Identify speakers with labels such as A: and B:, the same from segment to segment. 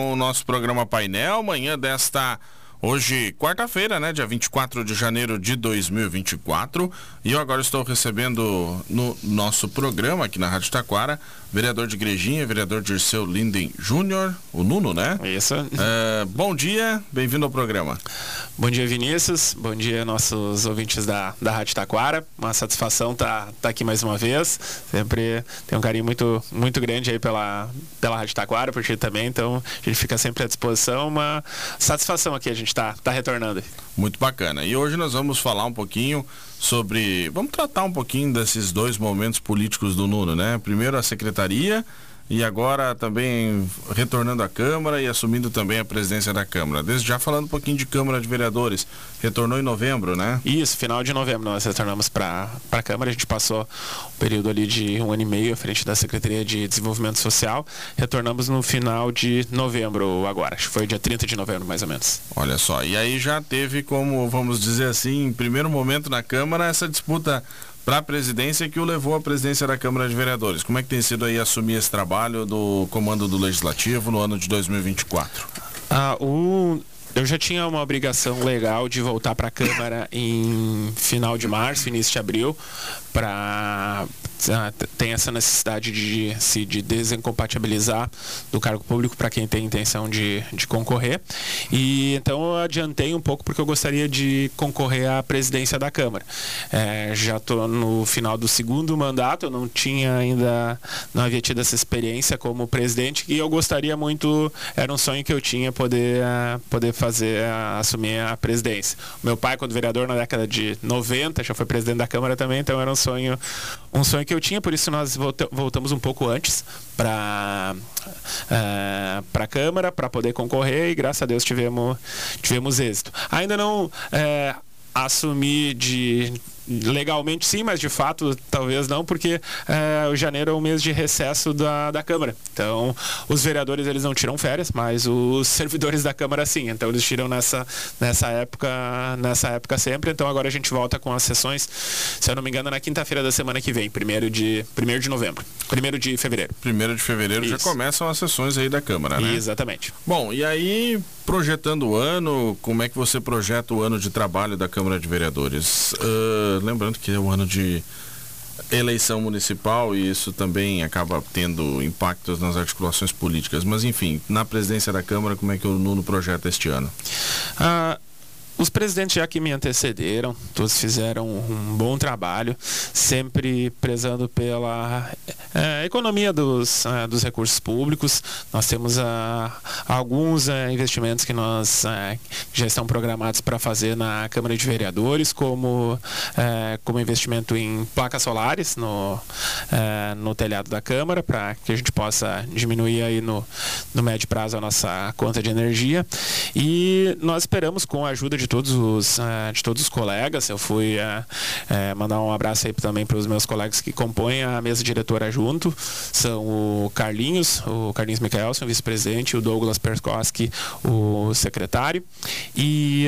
A: O nosso programa painel, manhã desta Hoje, quarta-feira, né, dia 24 de janeiro de 2024, e eu agora estou recebendo no nosso programa aqui na Rádio Taquara, vereador de Igrejinha, vereador Dirceu Linden Júnior, o Nuno, né?
B: Isso.
A: É, bom dia, bem-vindo ao programa.
B: Bom dia, Vinícius. Bom dia, nossos ouvintes da, da Rádio Taquara. Uma satisfação estar tá, tá aqui mais uma vez. Sempre tem um carinho muito, muito grande aí pela, pela Rádio Taquara, por ti também, então a gente fica sempre à disposição. Uma satisfação aqui a gente está tá retornando.
A: Muito bacana. E hoje nós vamos falar um pouquinho sobre. Vamos tratar um pouquinho desses dois momentos políticos do Nuno, né? Primeiro a secretaria e agora também retornando à Câmara e assumindo também a presidência da Câmara. Desde já falando um pouquinho de Câmara de Vereadores, retornou em novembro, né?
B: Isso, final de novembro nós retornamos para a Câmara, a gente passou um período ali de um ano e meio à frente da Secretaria de Desenvolvimento Social, retornamos no final de novembro agora, acho que foi dia 30 de novembro mais ou menos.
A: Olha só, e aí já teve como, vamos dizer assim, em primeiro momento na Câmara, essa disputa para a presidência que o levou à presidência da Câmara de Vereadores. Como é que tem sido aí assumir esse trabalho do comando do Legislativo no ano de 2024?
B: Ah, o eu já tinha uma obrigação legal de voltar para a Câmara em final de março, início de abril, para ah, tem essa necessidade de se de desincompatibilizar do cargo público para quem tem intenção de, de concorrer. E então eu adiantei um pouco porque eu gostaria de concorrer à presidência da Câmara. É, já estou no final do segundo mandato, eu não tinha ainda, não havia tido essa experiência como presidente e eu gostaria muito, era um sonho que eu tinha poder, uh, poder fazer, uh, assumir a presidência. Meu pai, quando vereador na década de 90, já foi presidente da Câmara também, então era um sonho, um sonho que eu tinha, por isso nós voltamos um pouco antes para uh, eh, para a Câmara para poder concorrer e graças a Deus tivemos tivemos êxito. Ainda não uh, assumi de legalmente sim, mas de fato talvez não, porque é, o janeiro é o mês de recesso da, da Câmara. Então, os vereadores eles não tiram férias, mas os servidores da Câmara sim. Então, eles tiram nessa, nessa época nessa época sempre. Então, agora a gente volta com as sessões, se eu não me engano, na quinta-feira da semana que vem, primeiro de, primeiro de novembro, primeiro de fevereiro.
A: Primeiro de fevereiro Isso. já começam as sessões aí da Câmara, né?
B: Exatamente.
A: Bom, e aí, projetando o ano, como é que você projeta o ano de trabalho da Câmara de Vereadores? Uh, lembrando que é um ano de eleição municipal e isso também acaba tendo impactos nas articulações políticas. Mas enfim, na presidência da Câmara, como é que o Nuno projeta este ano?
B: Ah, os presidentes já que me antecederam, todos fizeram um bom trabalho, sempre prezando pela é, economia dos, é, dos recursos públicos. Nós temos é, alguns é, investimentos que nós é, já estão programados para fazer na Câmara de Vereadores, como, é, como investimento em placas solares no, no telhado da Câmara, para que a gente possa diminuir aí no, no médio prazo a nossa conta de energia. E nós esperamos, com a ajuda de todos os, uh, de todos os colegas. Eu fui uh, uh, mandar um abraço aí também para os meus colegas que compõem a mesa diretora junto. São o Carlinhos, o Carlinhos Michaelson, vice-presidente, o Douglas Perkoski, o secretário. E,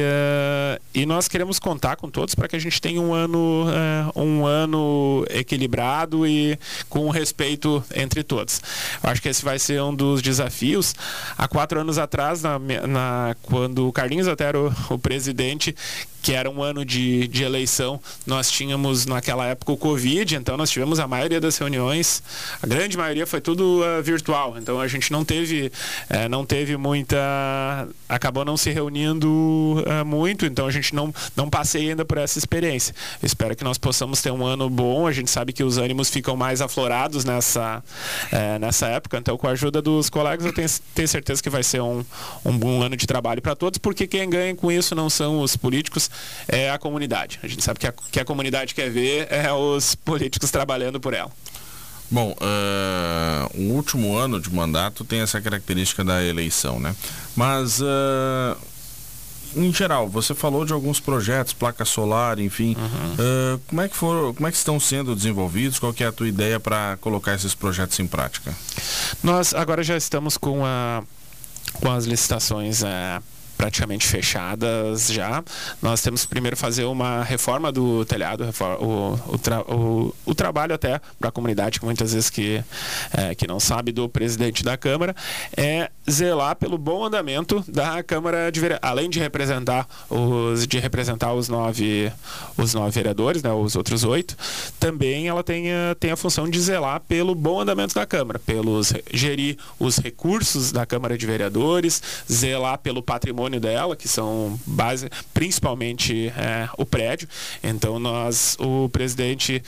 B: e nós queremos contar com todos para que a gente tenha um ano, um ano equilibrado e com respeito entre todos. Eu acho que esse vai ser um dos desafios. Há quatro anos atrás, na, na quando o Carlinhos até era o, o presidente presidente que era um ano de, de eleição, nós tínhamos naquela época o Covid, então nós tivemos a maioria das reuniões, a grande maioria foi tudo uh, virtual, então a gente não teve, uh, não teve muita, acabou não se reunindo uh, muito, então a gente não, não passei ainda por essa experiência. Espero que nós possamos ter um ano bom, a gente sabe que os ânimos ficam mais aflorados nessa, eh, nessa época, então com a ajuda dos colegas eu tenho, tenho certeza que vai ser um, um bom ano de trabalho para todos, porque quem ganha com isso não são os políticos, é a comunidade. A gente sabe que a, que a comunidade quer ver é os políticos trabalhando por ela.
A: Bom, uh, o último ano de mandato tem essa característica da eleição, né? Mas, uh, em geral, você falou de alguns projetos, placa solar, enfim. Uhum. Uh, como, é que for, como é que estão sendo desenvolvidos? Qual é a tua ideia para colocar esses projetos em prática?
B: Nós agora já estamos com, a, com as licitações praticamente fechadas já. Nós temos que primeiro fazer uma reforma do telhado, o, o, tra, o, o trabalho até para a comunidade, que muitas vezes que, é, que não sabe do presidente da Câmara, é zelar pelo bom andamento da Câmara de Vereadores, além de representar os de representar os nove os nove vereadores, né, os outros oito, também ela tem a, tem a função de zelar pelo bom andamento da Câmara, pelos gerir os recursos da Câmara de Vereadores, zelar pelo patrimônio dela, que são base, principalmente é, o prédio. Então nós, o presidente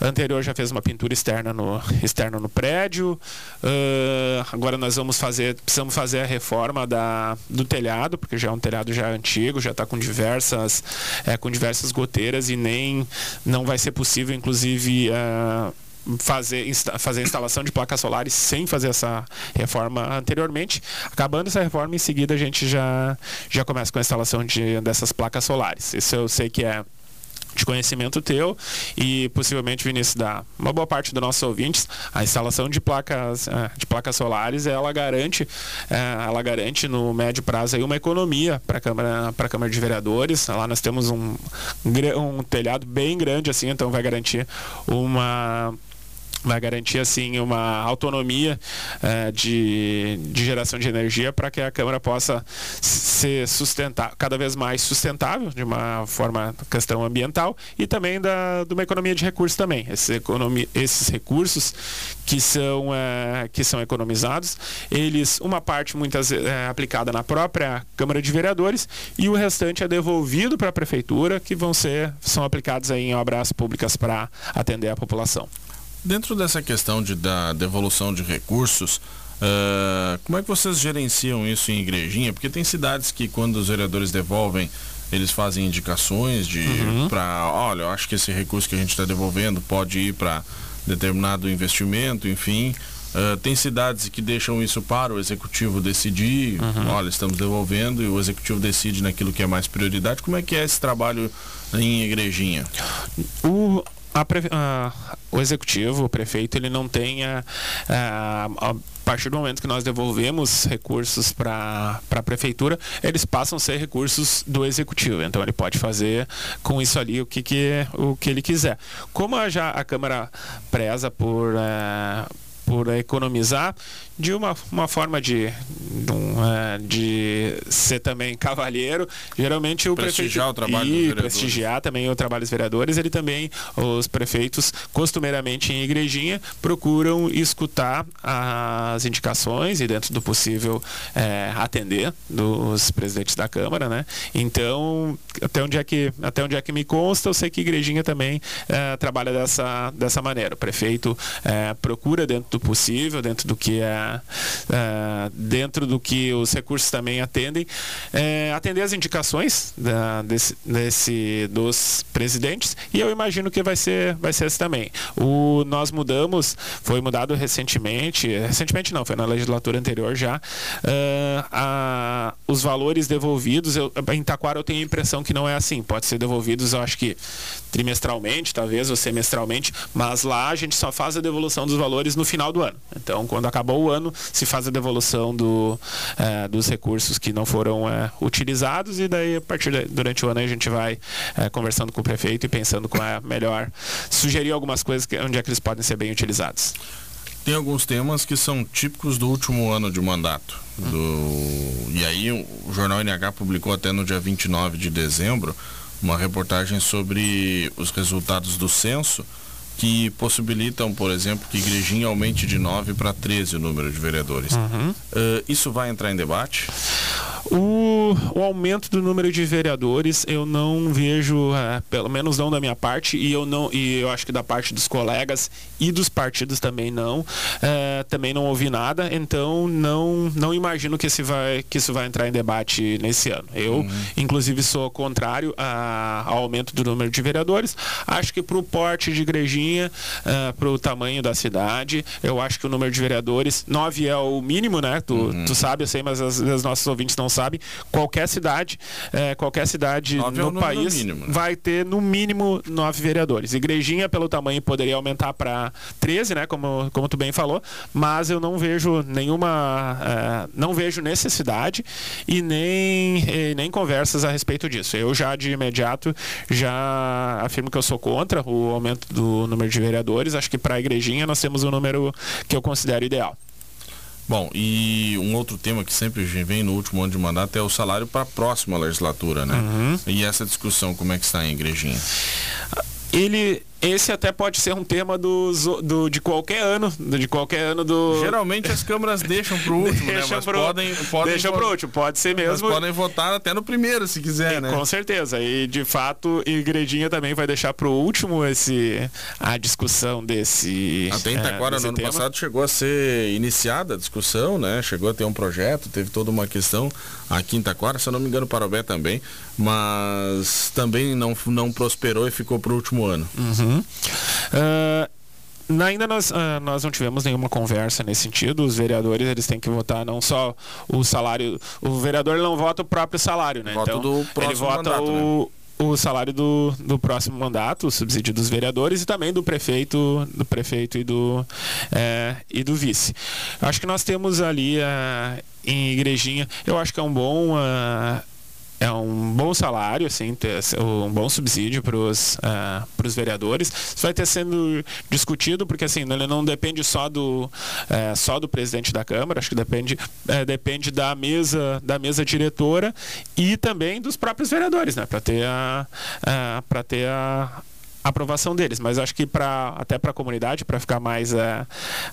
B: anterior já fez uma pintura externa no externa no prédio. Uh, agora nós vamos fazer precisamos fazer a reforma da, do telhado, porque já é um telhado já antigo, já está com diversas, é, com diversas goteiras e nem não vai ser possível, inclusive. Uh, fazer, insta fazer a instalação de placas solares sem fazer essa reforma anteriormente. Acabando essa reforma, em seguida a gente já, já começa com a instalação de, dessas placas solares. Isso eu sei que é de conhecimento teu e possivelmente Vinícius da uma boa parte dos nossos ouvintes a instalação de placas eh, de placas solares ela garante eh, ela garante no médio prazo aí uma economia para a câmara para a câmara de vereadores. Lá nós temos um um telhado bem grande assim então vai garantir uma vai garantir assim uma autonomia uh, de, de geração de energia para que a Câmara possa ser sustentar cada vez mais sustentável de uma forma questão ambiental e também da de uma economia de recursos também. Esses, esses recursos que são uh, que são economizados eles uma parte muitas é aplicada na própria Câmara de Vereadores e o restante é devolvido para a prefeitura que vão ser são aplicados aí em obras públicas para atender a população
A: Dentro dessa questão de, da devolução de recursos, uh, como é que vocês gerenciam isso em igrejinha? Porque tem cidades que quando os vereadores devolvem, eles fazem indicações de uhum. para, olha, eu acho que esse recurso que a gente está devolvendo pode ir para determinado investimento, enfim. Uh, tem cidades que deixam isso para o executivo decidir, uhum. olha, estamos devolvendo e o executivo decide naquilo que é mais prioridade. Como é que é esse trabalho em igrejinha?
B: O, a, a, o executivo, o prefeito, ele não tenha a, a, partir do momento que nós devolvemos recursos para a prefeitura, eles passam a ser recursos do executivo. Então ele pode fazer com isso ali o que, que, o que ele quiser. Como já a Câmara preza por. Uh, por economizar de uma, uma forma de, de, um, é, de ser também cavalheiro. Geralmente o
A: prestigiar
B: prefeito
A: o trabalho
B: e prestigiar também o trabalho dos vereadores. Ele também, os prefeitos, costumeiramente em igrejinha, procuram escutar as indicações e dentro do possível é, atender dos presidentes da Câmara, né? Então, até onde é que até onde é que me consta, eu sei que igrejinha também é, trabalha dessa dessa maneira. O prefeito é, procura dentro do possível, dentro do que é, é dentro do que os recursos também atendem, é, atender as indicações da, desse, desse, dos presidentes e eu imagino que vai ser, vai ser esse também. O, nós mudamos, foi mudado recentemente, recentemente não, foi na legislatura anterior já, uh, a, os valores devolvidos, eu, em Taquara eu tenho a impressão que não é assim, pode ser devolvidos, eu acho que trimestralmente, talvez, ou semestralmente, mas lá a gente só faz a devolução dos valores no final do ano. Então, quando acabou o ano, se faz a devolução do, é, dos recursos que não foram é, utilizados e daí, a partir de, durante o ano, a gente vai é, conversando com o prefeito e pensando com a melhor, sugerir algumas coisas que, onde é que eles podem ser bem utilizados.
A: Tem alguns temas que são típicos do último ano de mandato. Do... E aí o Jornal NH publicou até no dia 29 de dezembro uma reportagem sobre os resultados do censo que possibilitam, por exemplo, que Igrejinha aumente de 9 para 13 o número de vereadores. Uhum. Uh, isso vai entrar em debate?
B: O, o, aumento do número de vereadores eu não vejo, é, pelo menos não da minha parte, e eu não e eu acho que da parte dos colegas e dos partidos também não. É, também não ouvi nada, então não não imagino que, esse vai, que isso vai entrar em debate nesse ano. Eu, uhum. inclusive, sou contrário a, ao aumento do número de vereadores. Acho que para o porte de igrejinha, é, para o tamanho da cidade, eu acho que o número de vereadores, nove é o mínimo, né? Tu, uhum. tu sabe, eu sei, mas as, as nossos ouvintes não sabe, qualquer cidade, é, qualquer cidade no é país mínimo, né? vai ter no mínimo nove vereadores. Igrejinha, pelo tamanho, poderia aumentar para 13, né? Como, como tu bem falou, mas eu não vejo nenhuma. É, não vejo necessidade e nem, e nem conversas a respeito disso. Eu já de imediato já afirmo que eu sou contra o aumento do número de vereadores. Acho que para a igrejinha nós temos um número que eu considero ideal.
A: Bom, e um outro tema que sempre vem no último ano de mandato é o salário para a próxima legislatura, né? Uhum. E essa discussão, como é que está em Igrejinha?
B: Ele esse até pode ser um tema do, do, de qualquer ano, de qualquer ano do.
A: Geralmente as câmaras deixam para o último, né? Mas pro, podem, podem
B: deixam para o último, pode ser mesmo.
A: Mas podem votar até no primeiro, se quiser,
B: e,
A: né?
B: Com certeza. E de fato, Igrejinha também vai deixar para o último esse a discussão desse.
A: Até Itaquara, é, no ano tema. passado, chegou a ser iniciada a discussão, né? Chegou a ter um projeto, teve toda uma questão aqui em Itaquara, se eu não me engano, Parobé também, mas também não, não prosperou e ficou para o último ano.
B: Uhum. Uh, ainda nós, uh, nós não tivemos nenhuma conversa nesse sentido. Os vereadores eles têm que votar não só o salário. O vereador não vota o próprio salário, né?
A: Vota então, ele vota mandato,
B: o, né? o salário do, do próximo mandato, o subsídio dos vereadores e também do prefeito, do prefeito e do, é, e do vice. Acho que nós temos ali uh, em Igrejinha, eu acho que é um bom é um bom salário, assim, um bom subsídio para os uh, vereadores. Isso vai ter sendo discutido, porque assim, ele não depende só do, uh, só do presidente da Câmara, acho que depende, uh, depende da mesa, da mesa diretora e também dos próprios vereadores, né? Para ter a, para ter a, aprovação deles, mas acho que para até para a comunidade para ficar mais é,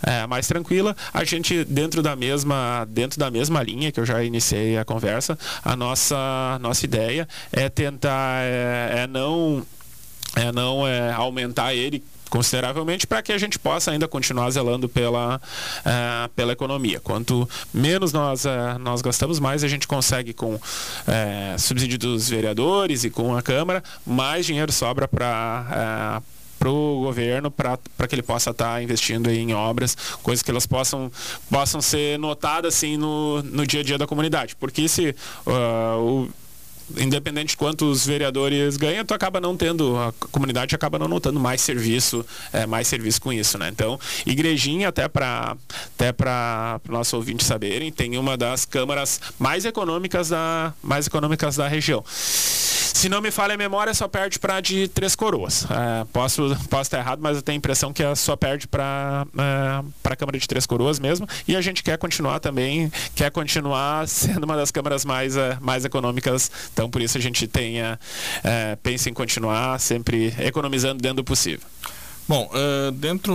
B: é, mais tranquila, a gente dentro da mesma dentro da mesma linha que eu já iniciei a conversa, a nossa nossa ideia é tentar é, é não é não é, aumentar ele consideravelmente para que a gente possa ainda continuar zelando pela, uh, pela economia. Quanto menos nós, uh, nós gastamos, mais a gente consegue com uh, subsídio dos vereadores e com a Câmara, mais dinheiro sobra para para o governo para que ele possa estar tá investindo em obras, coisas que elas possam, possam ser notadas assim no, no dia a dia da comunidade. Porque se uh, o independente de quantos vereadores ganha, tu acaba não tendo, a comunidade acaba não notando mais serviço, é, mais serviço com isso, né? Então, igrejinha, até para até para nosso ouvinte saberem, tem uma das câmaras mais econômicas da, mais econômicas da região. Se não me falha a memória, só perde para de Três Coroas. É, posso, posso estar errado, mas eu tenho a impressão que só perde para é, a Câmara de Três Coroas mesmo. E a gente quer continuar também, quer continuar sendo uma das câmaras mais, é, mais econômicas. Então, por isso a gente tenha, é, pensa em continuar sempre economizando dentro do possível.
A: Bom, uh, dentro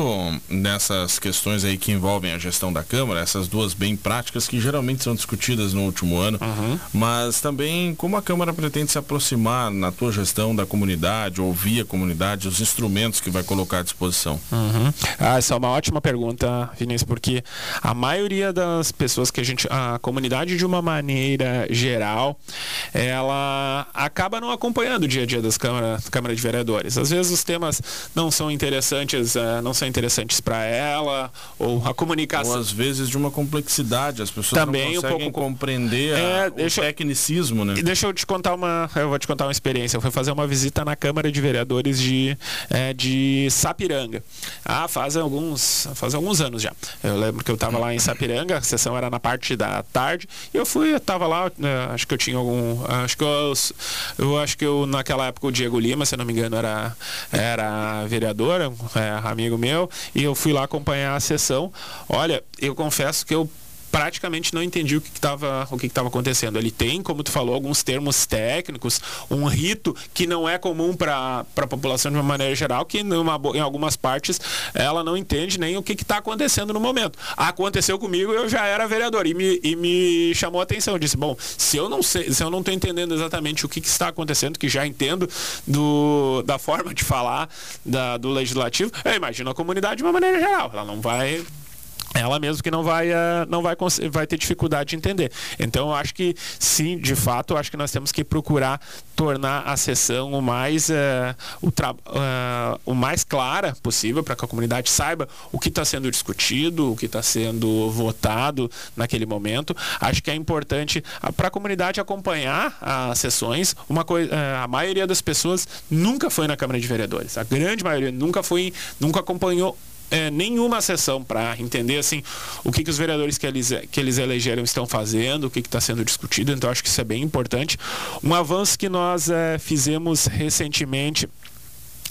A: dessas questões aí que envolvem a gestão da Câmara, essas duas bem práticas que geralmente são discutidas no último ano, uhum. mas também como a Câmara pretende se aproximar na tua gestão da comunidade, ouvir a comunidade, os instrumentos que vai colocar à disposição?
B: Uhum. Ah, essa é uma ótima pergunta, Vinícius, porque a maioria das pessoas que a gente, a comunidade de uma maneira geral, ela acaba não acompanhando o dia a dia das câmaras, Câmara de Vereadores. Às vezes os temas não são interessantes interessantes, uh, não são interessantes para ela, ou a comunicação.
A: Ou às vezes de uma complexidade, as pessoas Também não conseguem um pouco... compreender é, a, deixa, o tecnicismo, né?
B: Deixa eu te contar uma, eu vou te contar uma experiência. Eu fui fazer uma visita na Câmara de Vereadores de, é, de Sapiranga. Ah, faz alguns, faz alguns anos já. Eu lembro que eu estava lá em Sapiranga, a sessão era na parte da tarde, e eu fui, eu tava lá, né, acho que eu tinha algum, acho que eu, eu acho que eu naquela época o Diego Lima, se não me engano, era era vereador, é, amigo meu, e eu fui lá acompanhar a sessão. Olha, eu confesso que eu praticamente não entendi o que estava o que estava acontecendo. Ele tem, como tu falou, alguns termos técnicos, um rito que não é comum para a população de uma maneira geral, que numa, em algumas partes ela não entende nem o que está acontecendo no momento. Aconteceu comigo, eu já era vereador e me, e me chamou a atenção. Eu disse, bom, se eu não sei, se eu não estou entendendo exatamente o que, que, está acontecendo, que já entendo do, da forma de falar da, do legislativo, eu imagino a comunidade de uma maneira geral. Ela não vai ela mesmo que não vai, uh, não vai, vai ter dificuldade de entender. Então, eu acho que sim, de fato, eu acho que nós temos que procurar tornar a sessão o mais, uh, o, uh, o mais clara possível para que a comunidade saiba o que está sendo discutido, o que está sendo votado naquele momento. Acho que é importante para a comunidade acompanhar as sessões. Uma coisa, a maioria das pessoas nunca foi na Câmara de Vereadores. A grande maioria nunca foi, nunca acompanhou é, nenhuma sessão para entender assim o que, que os vereadores que eles, que eles elegeram estão fazendo, o que está sendo discutido. Então acho que isso é bem importante. Um avanço que nós é, fizemos recentemente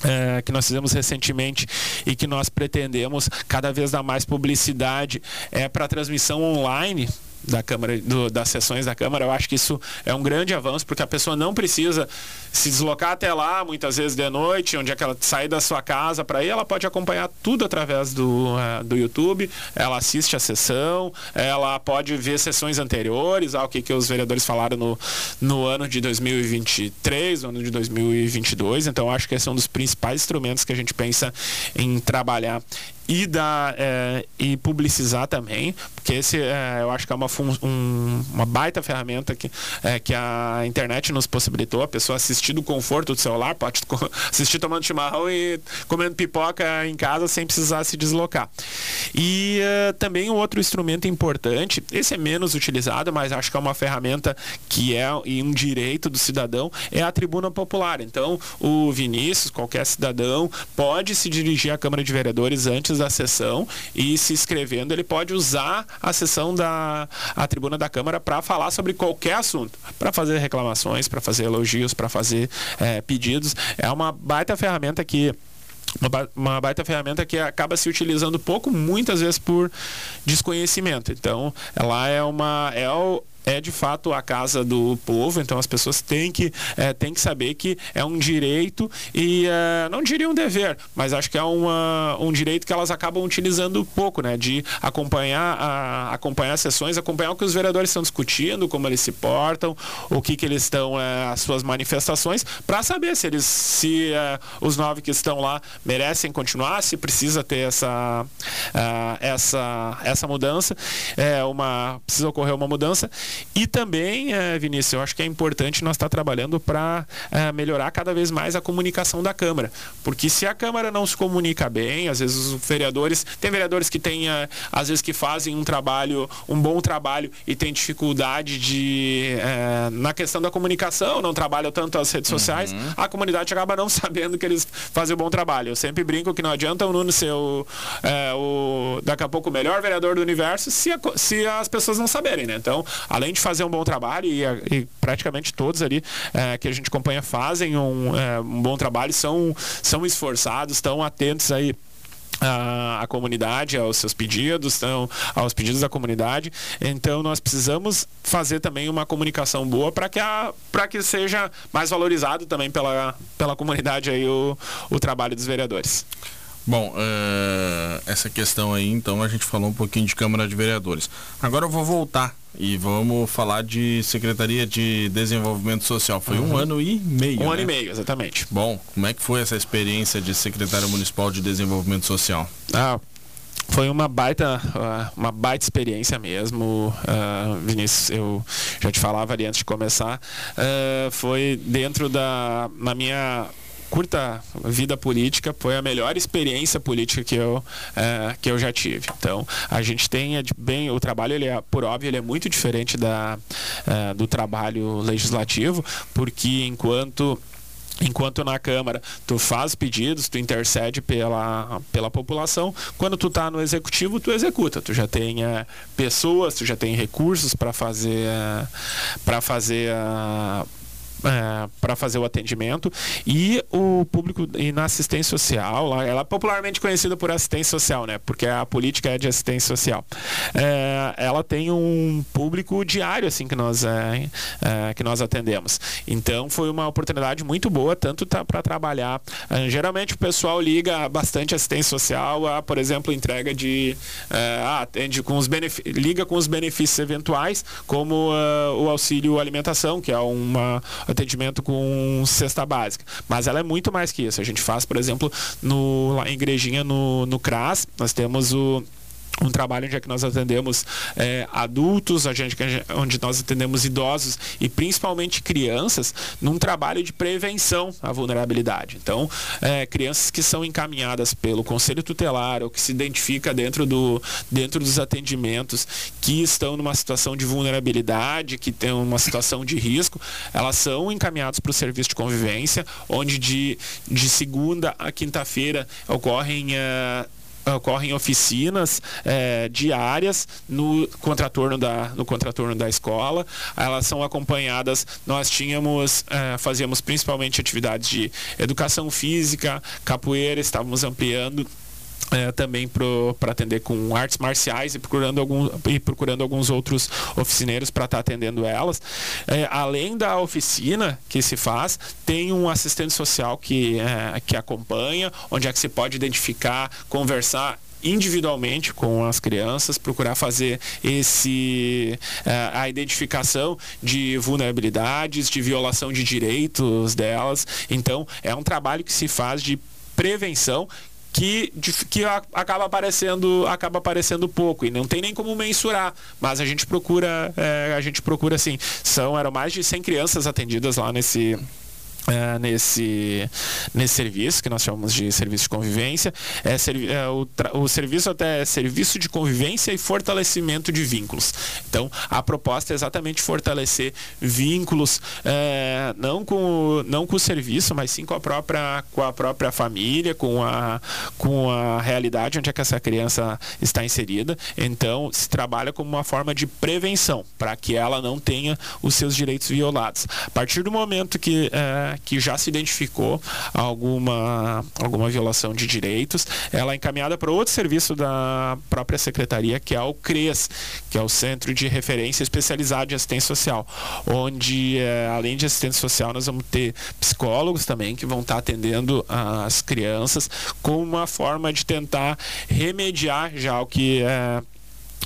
B: é, que nós fizemos recentemente e que nós pretendemos cada vez dar mais publicidade é para transmissão online da Câmara, do, das sessões da Câmara. Eu acho que isso é um grande avanço, porque a pessoa não precisa se deslocar até lá, muitas vezes de noite, onde é que ela sai da sua casa para ir, ela pode acompanhar tudo através do, uh, do YouTube, ela assiste a sessão, ela pode ver sessões anteriores, ao que, que os vereadores falaram no, no ano de 2023, no ano de 2022. Então, acho que esse é um dos principais instrumentos que a gente pensa em trabalhar e dar é, e publicizar também, porque esse é, eu acho que é uma, um, uma baita ferramenta que, é, que a internet nos possibilitou, a pessoa assistir do conforto do celular, pode assistir tomando chimarrão e comendo pipoca em casa sem precisar se deslocar. E é, também um outro instrumento importante, esse é menos utilizado, mas acho que é uma ferramenta que é um direito do cidadão, é a tribuna popular. Então, o Vinícius, qualquer cidadão, pode se dirigir à Câmara de Vereadores antes da sessão e se inscrevendo, ele pode usar a sessão da a tribuna da Câmara para falar sobre qualquer assunto, para fazer reclamações, para fazer elogios, para fazer é, pedidos. É uma baita ferramenta que uma baita ferramenta que acaba se utilizando pouco, muitas vezes por desconhecimento. Então, ela é uma é o, é de fato a casa do povo, então as pessoas têm que, é, têm que saber que é um direito e é, não diria um dever, mas acho que é uma, um direito que elas acabam utilizando pouco, né? De acompanhar, a, acompanhar as sessões, acompanhar o que os vereadores estão discutindo, como eles se portam, o que, que eles estão, é, as suas manifestações, para saber se eles, se é, os nove que estão lá merecem continuar, se precisa ter essa, é, essa, essa mudança, é uma, precisa ocorrer uma mudança. E também, é, Vinícius, eu acho que é importante nós estar trabalhando para é, melhorar cada vez mais a comunicação da Câmara. Porque se a Câmara não se comunica bem, às vezes os vereadores. Tem vereadores que têm, é, às vezes, que fazem um trabalho, um bom trabalho e têm dificuldade de. Na questão da comunicação, não trabalham tanto as redes sociais, uhum. a comunidade acaba não sabendo que eles fazem um bom trabalho. Eu sempre brinco que não adianta o Nuno ser o, o daqui a pouco o melhor vereador do universo se, a, se as pessoas não saberem, né? Então, além de fazer um bom trabalho, e, e praticamente todos ali é, que a gente acompanha fazem um, é, um bom trabalho, são, são esforçados, estão atentos aí a, comunidade, aos seus pedidos, então, aos pedidos da comunidade. Então nós precisamos fazer também uma comunicação boa para que, a, que seja mais valorizado também pela, pela comunidade aí o, o trabalho dos vereadores.
A: Bom, uh, essa questão aí, então, a gente falou um pouquinho de Câmara de Vereadores. Agora eu vou voltar e vamos falar de Secretaria de Desenvolvimento Social. Foi uhum. um ano e meio.
B: Um
A: né?
B: ano e meio, exatamente.
A: Bom, como é que foi essa experiência de secretário municipal de Desenvolvimento Social?
B: Ah, foi uma baita, ah, uma baita experiência mesmo, uh, Vinícius. Eu já te falava ali antes de começar. Uh, foi dentro da, na minha curta vida política foi a melhor experiência política que eu, é, que eu já tive. Então, a gente tem é bem o trabalho ele é por óbvio ele é muito diferente da, é, do trabalho legislativo, porque enquanto Enquanto na Câmara tu faz pedidos, tu intercede pela, pela população, quando tu está no Executivo, tu executa. Tu já tem é, pessoas, tu já tem recursos para fazer, para fazer é, para fazer o atendimento e o público e na assistência social, ela é popularmente conhecida por assistência social, né? Porque a política é de assistência social. É, ela tem um público diário assim que nós é, é que nós atendemos. Então foi uma oportunidade muito boa tanto tá, para trabalhar. Geralmente o pessoal liga bastante assistência social, a, por exemplo, entrega de ah, atende com os liga com os benefícios eventuais, como o auxílio alimentação, que é uma atendimento com cesta básica. Mas ela é muito mais que isso. A gente faz, por exemplo, no, lá em Igrejinha, no, no CRAS, nós temos o um trabalho onde é que nós atendemos é, adultos, onde nós atendemos idosos e principalmente crianças, num trabalho de prevenção à vulnerabilidade. Então, é, crianças que são encaminhadas pelo Conselho Tutelar ou que se identifica dentro, do, dentro dos atendimentos que estão numa situação de vulnerabilidade, que tem uma situação de risco, elas são encaminhadas para o serviço de convivência, onde de, de segunda a quinta-feira ocorrem. É, ocorrem oficinas é, diárias no contraturno da no contraturno da escola. Elas são acompanhadas. Nós tínhamos é, fazíamos principalmente atividades de educação física capoeira estávamos ampliando é, também para atender com artes marciais e procurando, algum, e procurando alguns outros oficineiros para estar tá atendendo elas. É, além da oficina que se faz, tem um assistente social que, é, que acompanha, onde é que se pode identificar, conversar individualmente com as crianças, procurar fazer esse uh, a identificação de vulnerabilidades, de violação de direitos delas. Então, é um trabalho que se faz de prevenção que, que acaba aparecendo acaba aparecendo pouco e não tem nem como mensurar mas a gente procura é, a gente procura assim são eram mais de 100 crianças atendidas lá nesse é, nesse, nesse serviço que nós chamamos de serviço de convivência é, é o, o, serviço até é serviço de convivência e fortalecimento de vínculos. Então a proposta é exatamente fortalecer vínculos é, não com não com o serviço mas sim com a própria com a própria família com a com a realidade onde é que essa criança está inserida. Então se trabalha como uma forma de prevenção para que ela não tenha os seus direitos violados. A partir do momento que é, que já se identificou alguma, alguma violação de direitos, ela é encaminhada para outro serviço da própria secretaria, que é o CRES, que é o Centro de Referência Especializado de Assistência Social, onde, é, além de assistência social, nós vamos ter psicólogos também que vão estar atendendo as crianças com uma forma de tentar remediar já o que é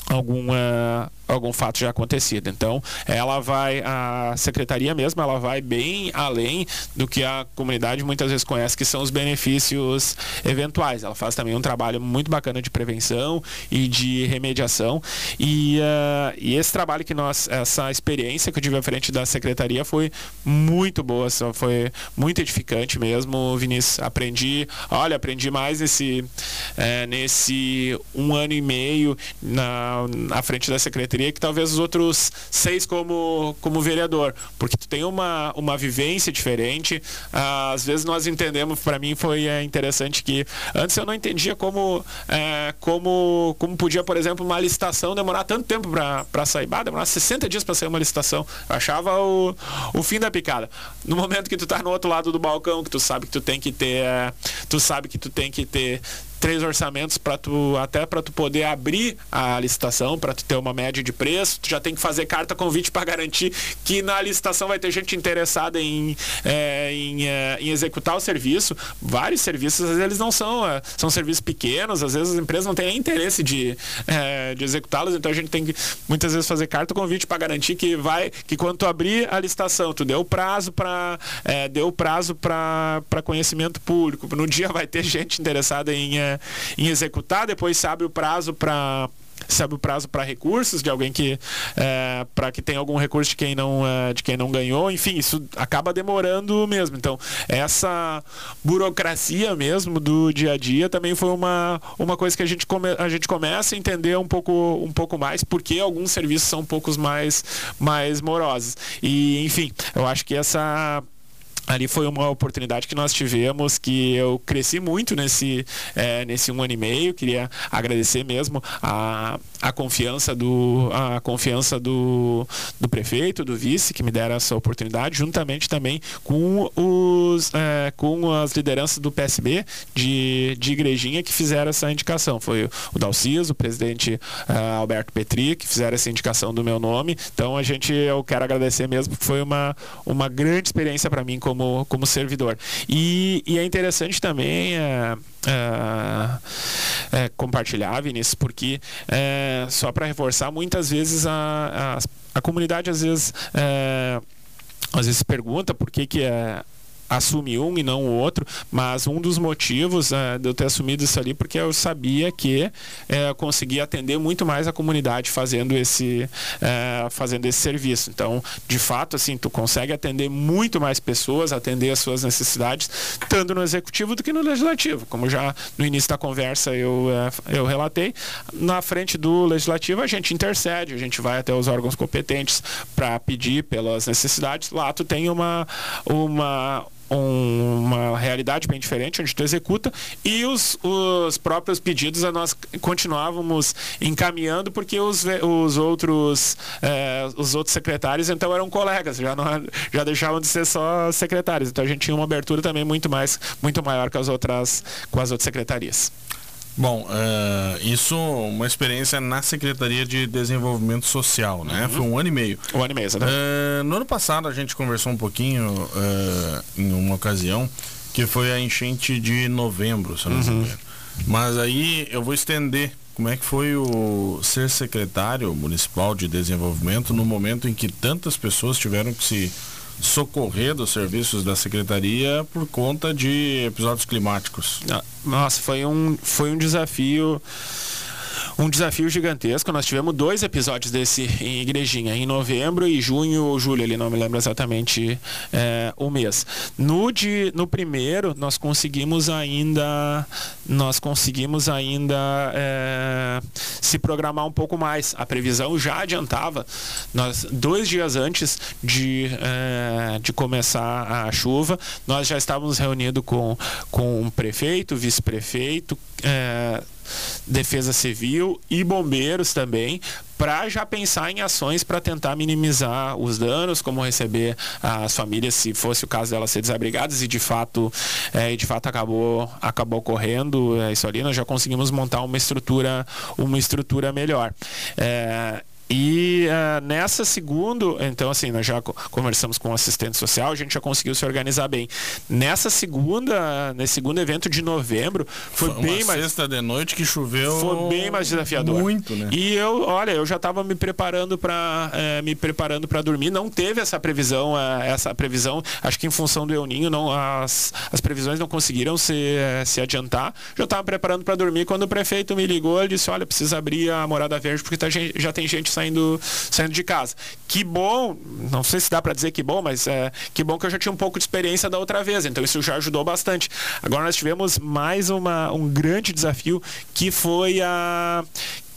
B: algum, uh, algum fato já acontecido. Então, ela vai, a secretaria mesmo, ela vai bem além do que a comunidade muitas vezes conhece, que são os benefícios eventuais. Ela faz também um trabalho muito bacana de prevenção e de remediação. E, uh, e esse trabalho que nós, essa experiência que eu tive à frente da secretaria foi muito boa, foi muito edificante mesmo, Vinícius. Aprendi, olha, aprendi mais nesse, é, nesse um ano e meio na, à frente da secretaria que talvez os outros seis como, como vereador, porque tu tem uma, uma vivência diferente. às vezes nós entendemos, para mim foi é, interessante que antes eu não entendia como, é, como, como podia, por exemplo, uma licitação demorar tanto tempo para sair. Bah, demorar 60 dias para sair uma licitação. Eu achava o, o fim da picada. No momento que tu tá no outro lado do balcão, que tu sabe que tu tem que ter, é, tu sabe que tu tem que ter três orçamentos para tu até para tu poder abrir a licitação, para tu ter uma média de preço, tu já tem que fazer carta convite para garantir que na licitação vai ter gente interessada em, é, em, é, em, executar o serviço. Vários serviços, às vezes eles não são, é, são serviços pequenos, às vezes as empresas não têm nem interesse de, é, de executá-los, então a gente tem que muitas vezes fazer carta convite para garantir que vai, que quando tu abrir a licitação, tu deu prazo para é, deu prazo para conhecimento público, no dia vai ter gente interessada em em executar, depois se abre o prazo para sabe o prazo para recursos de alguém que é, para que tenha algum recurso de quem não é, de quem não ganhou. Enfim isso acaba demorando mesmo. Então essa burocracia mesmo do dia a dia também foi uma, uma coisa que a gente come, a gente começa a entender um pouco um pouco mais porque alguns serviços são um pouco mais mais morosos. E enfim eu acho que essa ali foi uma oportunidade que nós tivemos que eu cresci muito nesse é, nesse um ano e meio. Queria agradecer mesmo a, a confiança do a confiança do, do prefeito do vice que me deram essa oportunidade juntamente também com os é, com as lideranças do PSB de, de igrejinha que fizeram essa indicação. Foi o Dalciso o presidente uh, Alberto Petri que fizeram essa indicação do meu nome. Então a gente eu quero agradecer mesmo foi uma uma grande experiência para mim como como, como servidor. E, e é interessante também é, é, é, compartilhar, Vinícius, porque é, só para reforçar, muitas vezes a, a, a comunidade às vezes é, às vezes pergunta por que, que é assume um e não o outro, mas um dos motivos é, de eu ter assumido isso ali porque eu sabia que é, eu conseguia atender muito mais a comunidade fazendo esse é, fazendo esse serviço. Então, de fato, assim, tu consegue atender muito mais pessoas, atender as suas necessidades, tanto no executivo do que no legislativo. Como já no início da conversa eu eu relatei, na frente do legislativo a gente intercede, a gente vai até os órgãos competentes para pedir pelas necessidades. Lá tu tem uma uma um, uma realidade bem diferente, onde tu executa, e os, os próprios pedidos nós continuávamos encaminhando, porque os, os, outros, é, os outros secretários então eram colegas, já, não, já deixavam de ser só secretários. Então a gente tinha uma abertura também muito, mais, muito maior que as outras, com as outras secretarias.
A: Bom, uh, isso uma experiência na Secretaria de Desenvolvimento Social, né? Uhum. Foi um ano e meio.
B: Um ano e meio, exatamente.
A: Uh, no ano passado a gente conversou um pouquinho uh, em uma ocasião que foi a enchente de novembro, se não uhum. me engano. Mas aí eu vou estender como é que foi o ser secretário municipal de desenvolvimento no momento em que tantas pessoas tiveram que se socorrer dos serviços da secretaria por conta de episódios climáticos.
B: Ah, nossa, foi um, foi um desafio um desafio gigantesco. Nós tivemos dois episódios desse em Igrejinha, em novembro e junho ou julho, ele não me lembro exatamente é, o mês. No, de, no primeiro, nós conseguimos ainda nós conseguimos ainda é, se programar um pouco mais. A previsão já adiantava. Nós, dois dias antes de, é, de começar a chuva, nós já estávamos reunidos com, com o prefeito, vice-prefeito, Defesa Civil e bombeiros também, para já pensar em ações para tentar minimizar os danos, como receber as famílias se fosse o caso delas ser desabrigadas e de fato, é, de fato acabou, acabou ocorrendo é, isso ali, nós já conseguimos montar uma estrutura, uma estrutura melhor. É, e uh, nessa segunda, então assim, nós já conversamos com o assistente social, a gente já conseguiu se organizar bem. Nessa segunda, nesse segundo evento de novembro, foi, foi bem mais
A: sexta de noite que choveu.
B: Foi bem mais desafiador.
A: Muito, né?
B: E eu, olha, eu já estava me preparando para é, me preparando para dormir, não teve essa previsão, é, essa previsão, acho que em função do El Ninho, não as, as previsões não conseguiram se, se adiantar. Já estava preparando para dormir quando o prefeito me ligou, ele disse: "Olha, precisa abrir a Morada Verde porque tá, já tem gente saindo, saindo de casa. Que bom, não sei se dá para dizer que bom, mas é, que bom que eu já tinha um pouco de experiência da outra vez, então isso já ajudou bastante. Agora nós tivemos mais uma, um grande desafio que foi a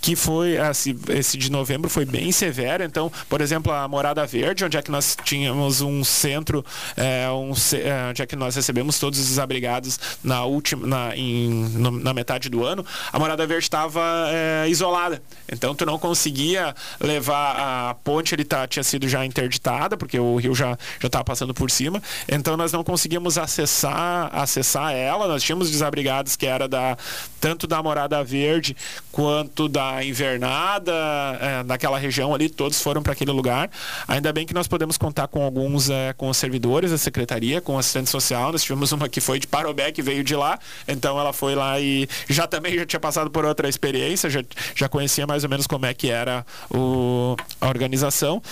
B: que foi esse, esse de novembro foi bem severo. Então, por exemplo, a Morada Verde, onde é que nós tínhamos um centro, é, um, é, onde é que nós recebemos todos os desabrigados na última, na, em, no, na metade do ano, a Morada Verde estava é, isolada. Então, tu não conseguia levar a ponte, ele tá, tinha sido já interditada, porque o rio já já estava passando por cima. Então, nós não conseguíamos acessar acessar ela. Nós tínhamos desabrigados que era da tanto da Morada Verde quanto da invernada, é, naquela região ali, todos foram para aquele lugar. Ainda bem que nós podemos contar com alguns, é, com os servidores da secretaria, com o assistente social. Nós tivemos uma que foi de Parobé, que veio de lá, então ela foi lá e já também já tinha passado por outra experiência, já, já conhecia mais ou menos como é que era o, a organização.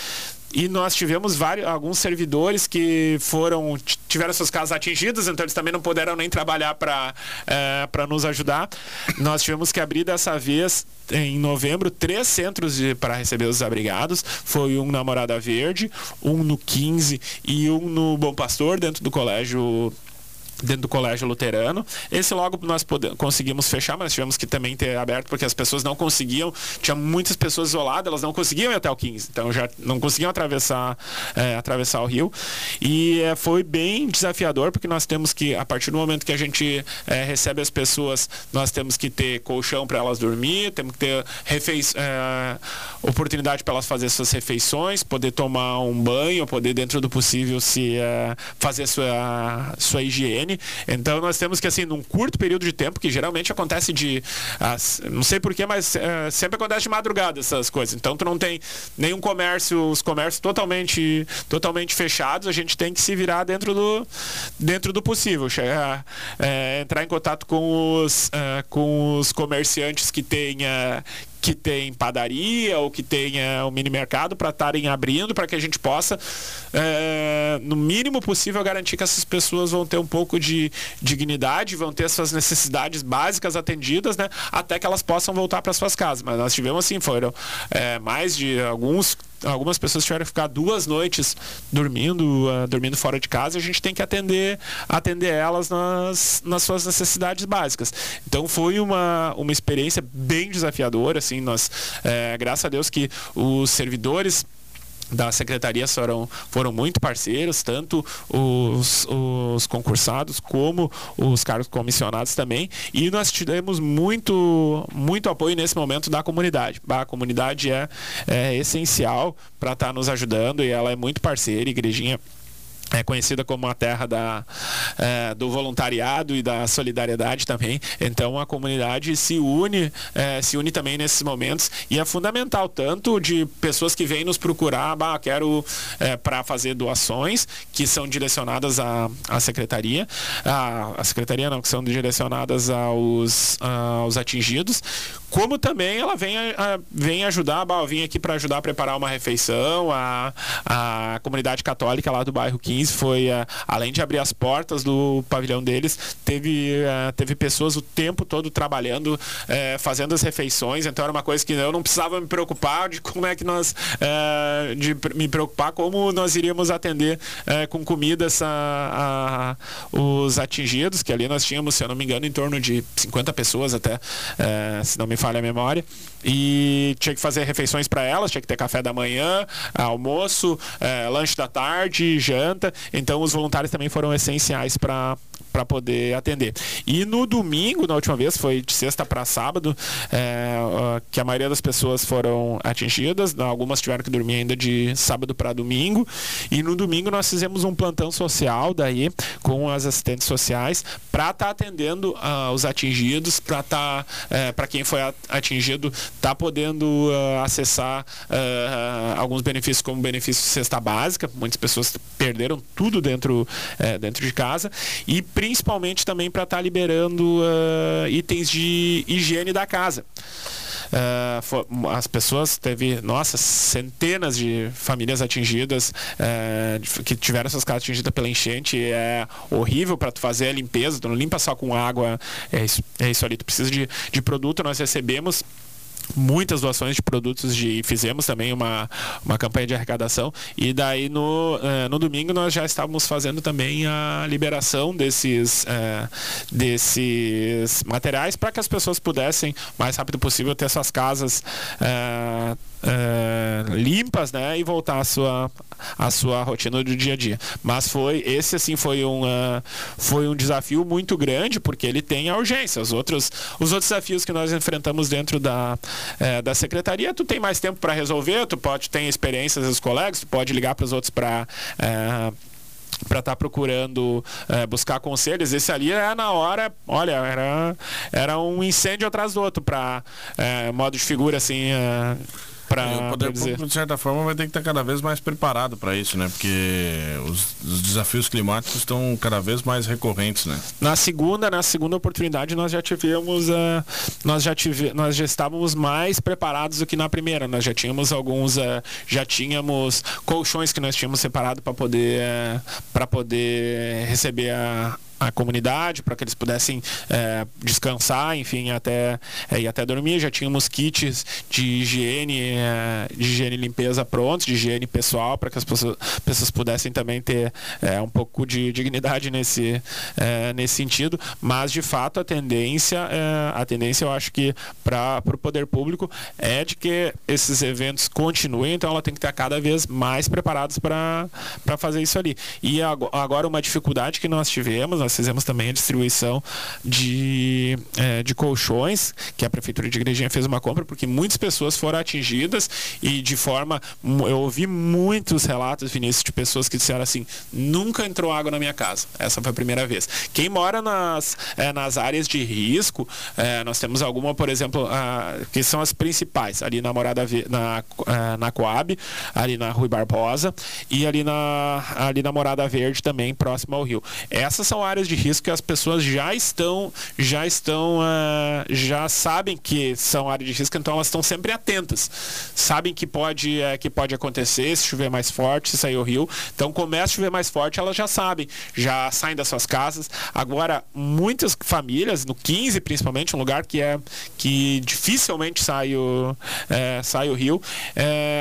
B: E nós tivemos vários, alguns servidores que foram tiveram suas casas atingidas, então eles também não puderam nem trabalhar para é, para nos ajudar. Nós tivemos que abrir dessa vez em novembro três centros para receber os abrigados. Foi um na Morada Verde, um no 15 e um no Bom Pastor, dentro do colégio dentro do colégio luterano. Esse logo nós conseguimos fechar, mas tivemos que também ter aberto porque as pessoas não conseguiam, tinha muitas pessoas isoladas, elas não conseguiam ir até o 15, então já não conseguiam atravessar, é, atravessar o rio. E é, foi bem desafiador porque nós temos que, a partir do momento que a gente é, recebe as pessoas, nós temos que ter colchão para elas dormir, temos que ter refeiç... É, oportunidade para elas fazer suas refeições, poder tomar um banho, poder dentro do possível se fazer sua, sua higiene então nós temos que, assim, num curto período de tempo, que geralmente acontece de. Não sei porquê, mas é, sempre acontece de madrugada essas coisas. Então tu não tem nenhum comércio, os comércios totalmente, totalmente fechados, a gente tem que se virar dentro do, dentro do possível. Chegar, é, entrar em contato com os, com os comerciantes que tenha que tem padaria ou que tenha o um mini mercado para estarem abrindo para que a gente possa, é, no mínimo possível, garantir que essas pessoas vão ter um pouco de dignidade, vão ter suas necessidades básicas atendidas, né? Até que elas possam voltar para suas casas. Mas nós tivemos assim, foram é, mais de alguns algumas pessoas tiveram que ficar duas noites dormindo, uh, dormindo fora de casa, a gente tem que atender, atender elas nas, nas suas necessidades básicas. Então foi uma, uma experiência bem desafiadora, assim, nós, é, graças a Deus que os servidores da secretaria foram, foram muito parceiros, tanto os, os concursados como os cargos comissionados também, e nós tivemos muito, muito apoio nesse momento da comunidade. A comunidade é, é essencial para estar tá nos ajudando e ela é muito parceira, igrejinha é conhecida como a terra da, é, do voluntariado e da solidariedade também. Então a comunidade se une, é, se une também nesses momentos. E é fundamental tanto de pessoas que vêm nos procurar, bah, quero é, para fazer doações que são direcionadas à, à secretaria, a, a secretaria não, que são direcionadas aos, aos atingidos, como também ela vem, a, vem ajudar, bah, eu vim aqui para ajudar a preparar uma refeição, a, a comunidade católica lá do bairro 15 15 foi, uh, além de abrir as portas do pavilhão deles, teve, uh, teve pessoas o tempo todo trabalhando, uh, fazendo as refeições, então era uma coisa que eu não precisava me preocupar de como é que nós, de me preocupar como nós iríamos atender com comida essa, os atingidos, que ali nós tínhamos, se eu não me engano, em torno de 50 pessoas até, se não me falha a memória, e tinha que fazer refeições para elas, tinha que ter café da manhã, almoço, lanche da tarde, janta, então os voluntários também foram essenciais para para poder atender. E no domingo, na última vez, foi de sexta para sábado, é, que a maioria das pessoas foram atingidas, algumas tiveram que dormir ainda de sábado para domingo. E no domingo nós fizemos um plantão social daí com as assistentes sociais para estar tá atendendo uh, os atingidos, para tá, é, para quem foi atingido tá podendo uh, acessar uh, alguns benefícios como benefício cesta básica. Muitas pessoas perderam tudo dentro é, dentro de casa e principalmente também para estar tá liberando uh, itens de higiene da casa. Uh, as pessoas teve, nossa, centenas de famílias atingidas uh, que tiveram suas casas atingidas pela enchente. É horrível para tu fazer a limpeza, tu não limpa só com água. É isso, é isso ali, tu precisa de, de produto. Nós recebemos muitas doações de produtos de fizemos também uma, uma campanha de arrecadação. E daí no, uh, no domingo nós já estávamos fazendo também a liberação desses uh, desses materiais para que as pessoas pudessem mais rápido possível ter suas casas uh, uh, limpas, né, e voltar à sua à sua rotina do dia a dia. Mas foi esse assim foi um uh, foi um desafio muito grande porque ele tem a urgência. Os outros os outros desafios que nós enfrentamos dentro da uh, da secretaria, tu tem mais tempo para resolver, tu pode ter experiências dos colegas, tu pode ligar para os outros para para estar tá procurando é, buscar conselhos. Esse ali é na hora, olha, era, era um incêndio atrás do outro, para é, modo de figura assim. É, para
A: poder público, de certa forma, vai ter que estar cada vez mais preparado para isso, né? Porque os, os, desafios climáticos estão cada vez mais recorrentes, né?
B: Na segunda, na segunda oportunidade, nós já tivemos, uh, nós já tive, nós já estávamos mais preparados do que na primeira. Nós já tínhamos alguns, uh, já tínhamos colchões que nós tínhamos separado para poder, uh, para poder receber a, a comunidade para que eles pudessem é, descansar, enfim, até é, e até dormir. Já tínhamos kits de higiene, é, de higiene e limpeza prontos, de higiene pessoal, para que as pessoas, pudessem também ter é, um pouco de dignidade nesse, é, nesse sentido. Mas de fato a tendência, é, a tendência eu acho que para o poder público é de que esses eventos continuem, então ela tem que estar cada vez mais preparados para fazer isso ali. E agora uma dificuldade que nós tivemos nós fizemos também a distribuição de, é, de colchões, que a Prefeitura de Igrejinha fez uma compra, porque muitas pessoas foram atingidas e de forma. Eu ouvi muitos relatos, Vinícius, de pessoas que disseram assim: nunca entrou água na minha casa. Essa foi a primeira vez. Quem mora nas, é, nas áreas de risco, é, nós temos alguma, por exemplo, a, que são as principais, ali na Morada na, é, na Coab, ali na Rui Barbosa e ali na, ali na Morada Verde também, próximo ao rio. Essas são áreas áreas de risco que as pessoas já estão, já estão, uh, já sabem que são áreas de risco, então elas estão sempre atentas. Sabem que pode, uh, que pode acontecer se chover mais forte, se sair o rio. Então começa a chover mais forte, elas já sabem, já saem das suas casas. Agora, muitas famílias, no 15 principalmente, um lugar que é que dificilmente sai o, uh, sai o rio,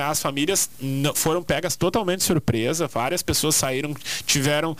B: as famílias foram pegas totalmente surpresa. Várias pessoas saíram, tiveram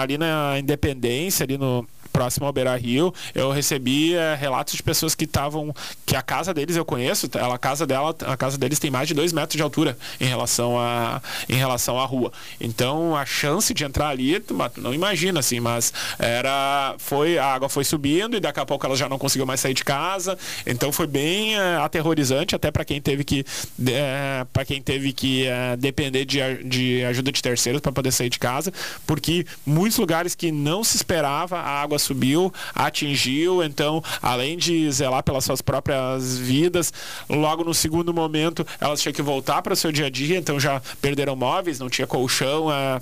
B: ali na independência independência ali no próximo ao Beira Rio, eu recebi é, relatos de pessoas que estavam. que a casa deles eu conheço, ela, a casa dela, a casa deles tem mais de dois metros de altura em relação a em relação à rua. Então a chance de entrar ali, não imagina assim, mas era foi a água foi subindo e daqui a pouco ela já não conseguiu mais sair de casa. Então foi bem é, aterrorizante até para quem teve que é, para quem teve que depender de, de ajuda de terceiros para poder sair de casa, porque muitos lugares que não se esperava a água subiu, atingiu, então além de zelar pelas suas próprias vidas, logo no segundo momento elas tinham que voltar para o seu dia a dia, então já perderam móveis, não tinha colchão, é,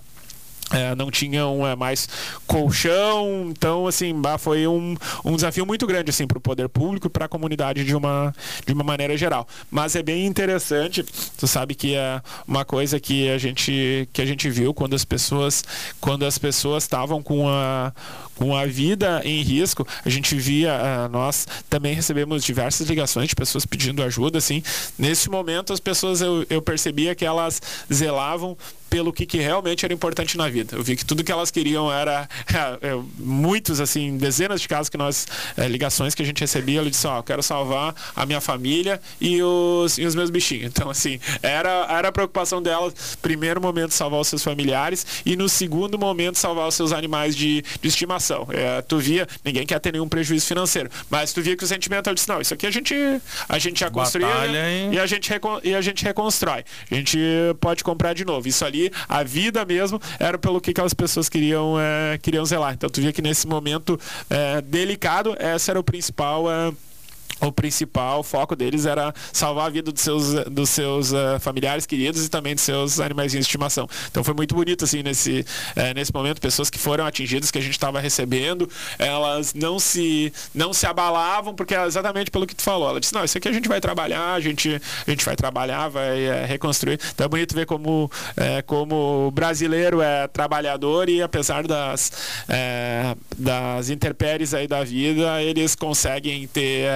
B: é, não tinham é, mais colchão, então assim foi um, um desafio muito grande assim para o poder público e para a comunidade de uma de uma maneira geral. Mas é bem interessante, tu sabe que é uma coisa que a gente que a gente viu quando as pessoas quando as pessoas estavam com a com a vida em risco, a gente via uh, nós também recebemos diversas ligações de pessoas pedindo ajuda assim. Nesse momento as pessoas eu, eu percebia que elas zelavam pelo que, que, realmente era importante na vida. Eu vi que tudo que elas queriam era é, muitos, assim, dezenas de casos que nós, é, ligações que a gente recebia, ele disse, ó, oh, eu quero salvar a minha família e os, e os meus bichinhos. Então, assim, era, era a preocupação delas, primeiro momento, salvar os seus familiares e no segundo momento, salvar os seus animais de, de estimação. É, tu via, ninguém quer ter nenhum prejuízo financeiro, mas tu via que o sentimento, eu disse, não, isso aqui a gente, a gente já construiu e, e, a gente, e a gente reconstrói. A gente pode comprar de novo. Isso ali a vida mesmo era pelo que aquelas pessoas queriam, é, queriam zelar. Então tu via que nesse momento é, delicado, essa era o principal. É, o principal foco deles era salvar a vida dos seus, dos seus uh, familiares queridos e também dos seus animais de estimação. Então foi muito bonito assim nesse, uh, nesse momento, pessoas que foram atingidas que a gente estava recebendo, elas não se não se abalavam porque é exatamente pelo que tu falou. Ela disse: "Não, isso aqui a gente vai trabalhar, a gente a gente vai trabalhar, vai uh, reconstruir". Então é bonito ver como como o brasileiro é trabalhador e apesar das das intempéries aí da vida, eles conseguem ter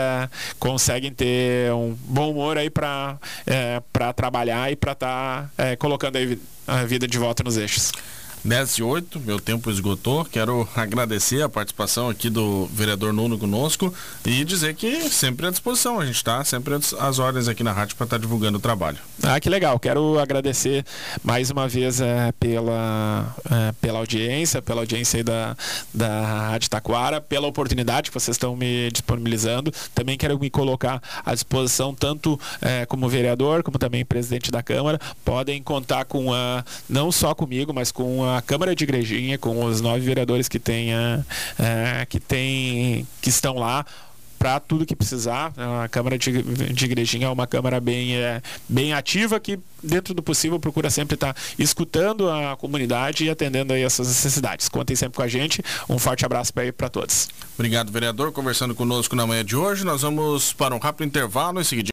B: conseguem ter um bom humor aí para é, trabalhar e para estar tá, é, colocando a vida de volta nos eixos.
A: 10 e 8, meu tempo esgotou. Quero agradecer a participação aqui do vereador Nuno conosco e dizer que sempre à disposição. A gente está sempre às ordens aqui na rádio para estar tá divulgando o trabalho.
B: Ah, que legal. Quero agradecer mais uma vez é, pela, é, pela audiência, pela audiência da, da Rádio Taquara, pela oportunidade que vocês estão me disponibilizando. Também quero me colocar à disposição, tanto é, como vereador, como também presidente da Câmara. Podem contar com a, não só comigo, mas com a Câmara de Igrejinha, com os nove vereadores que, tenha, é, que, tem, que estão lá, para tudo que precisar. A Câmara de, de Igrejinha é uma Câmara bem, é, bem ativa que, dentro do possível, procura sempre estar tá escutando a comunidade e atendendo aí essas necessidades. Contem sempre com a gente. Um forte abraço para todos.
A: Obrigado, vereador. Conversando conosco na manhã de hoje. Nós vamos para um rápido intervalo em seguida.